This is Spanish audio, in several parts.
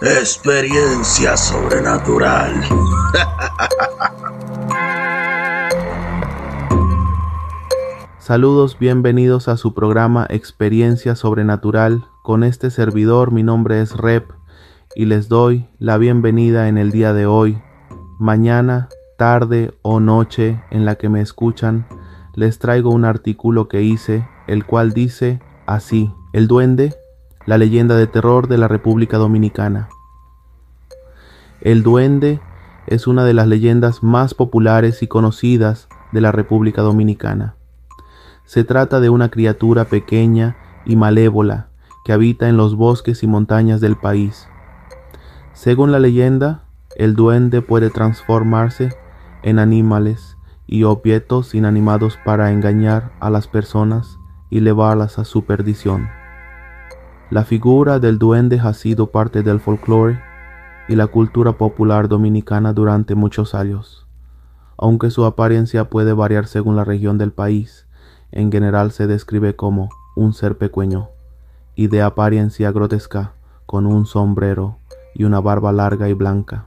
Experiencia sobrenatural. Saludos, bienvenidos a su programa Experiencia Sobrenatural. Con este servidor, mi nombre es Rep y les doy la bienvenida en el día de hoy. Mañana, tarde o noche en la que me escuchan, les traigo un artículo que hice, el cual dice así, El duende, la leyenda de terror de la República Dominicana. El duende es una de las leyendas más populares y conocidas de la República Dominicana. Se trata de una criatura pequeña y malévola que habita en los bosques y montañas del país. Según la leyenda, el duende puede transformarse en animales y objetos inanimados para engañar a las personas y llevarlas a su perdición. La figura del duende ha sido parte del folclore y la cultura popular dominicana durante muchos años. Aunque su apariencia puede variar según la región del país, en general se describe como un ser pequeño y de apariencia grotesca con un sombrero y una barba larga y blanca.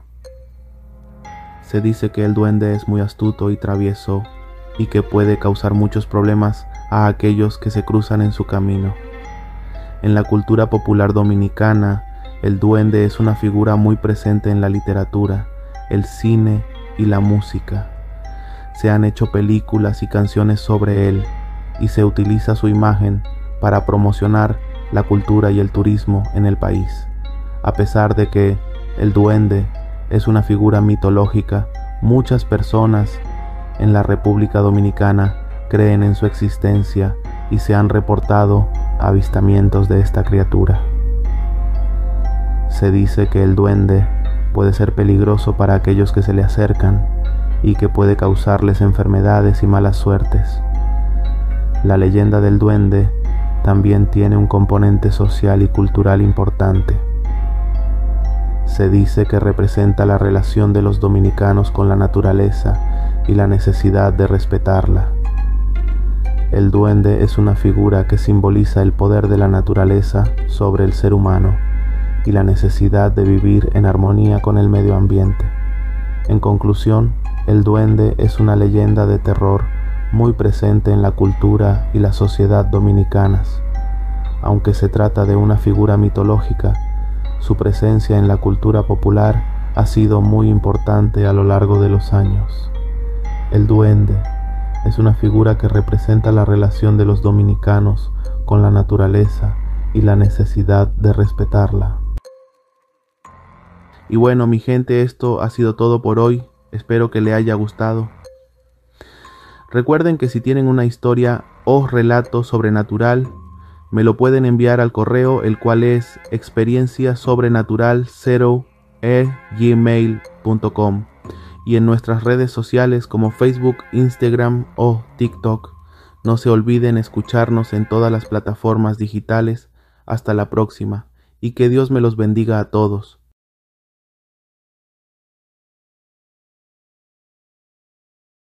Se dice que el duende es muy astuto y travieso y que puede causar muchos problemas a aquellos que se cruzan en su camino. En la cultura popular dominicana, el duende es una figura muy presente en la literatura, el cine y la música. Se han hecho películas y canciones sobre él y se utiliza su imagen para promocionar la cultura y el turismo en el país. A pesar de que el duende es una figura mitológica, muchas personas en la República Dominicana creen en su existencia y se han reportado avistamientos de esta criatura. Se dice que el duende puede ser peligroso para aquellos que se le acercan y que puede causarles enfermedades y malas suertes. La leyenda del duende también tiene un componente social y cultural importante. Se dice que representa la relación de los dominicanos con la naturaleza y la necesidad de respetarla. El duende es una figura que simboliza el poder de la naturaleza sobre el ser humano y la necesidad de vivir en armonía con el medio ambiente. En conclusión, el duende es una leyenda de terror muy presente en la cultura y la sociedad dominicanas. Aunque se trata de una figura mitológica, su presencia en la cultura popular ha sido muy importante a lo largo de los años. El duende es una figura que representa la relación de los dominicanos con la naturaleza y la necesidad de respetarla. Y bueno, mi gente, esto ha sido todo por hoy. Espero que le haya gustado. Recuerden que si tienen una historia o relato sobrenatural, me lo pueden enviar al correo, el cual es experiencia sobrenatural 0 gmail.com y en nuestras redes sociales como Facebook, Instagram o TikTok. No se olviden escucharnos en todas las plataformas digitales. Hasta la próxima y que Dios me los bendiga a todos.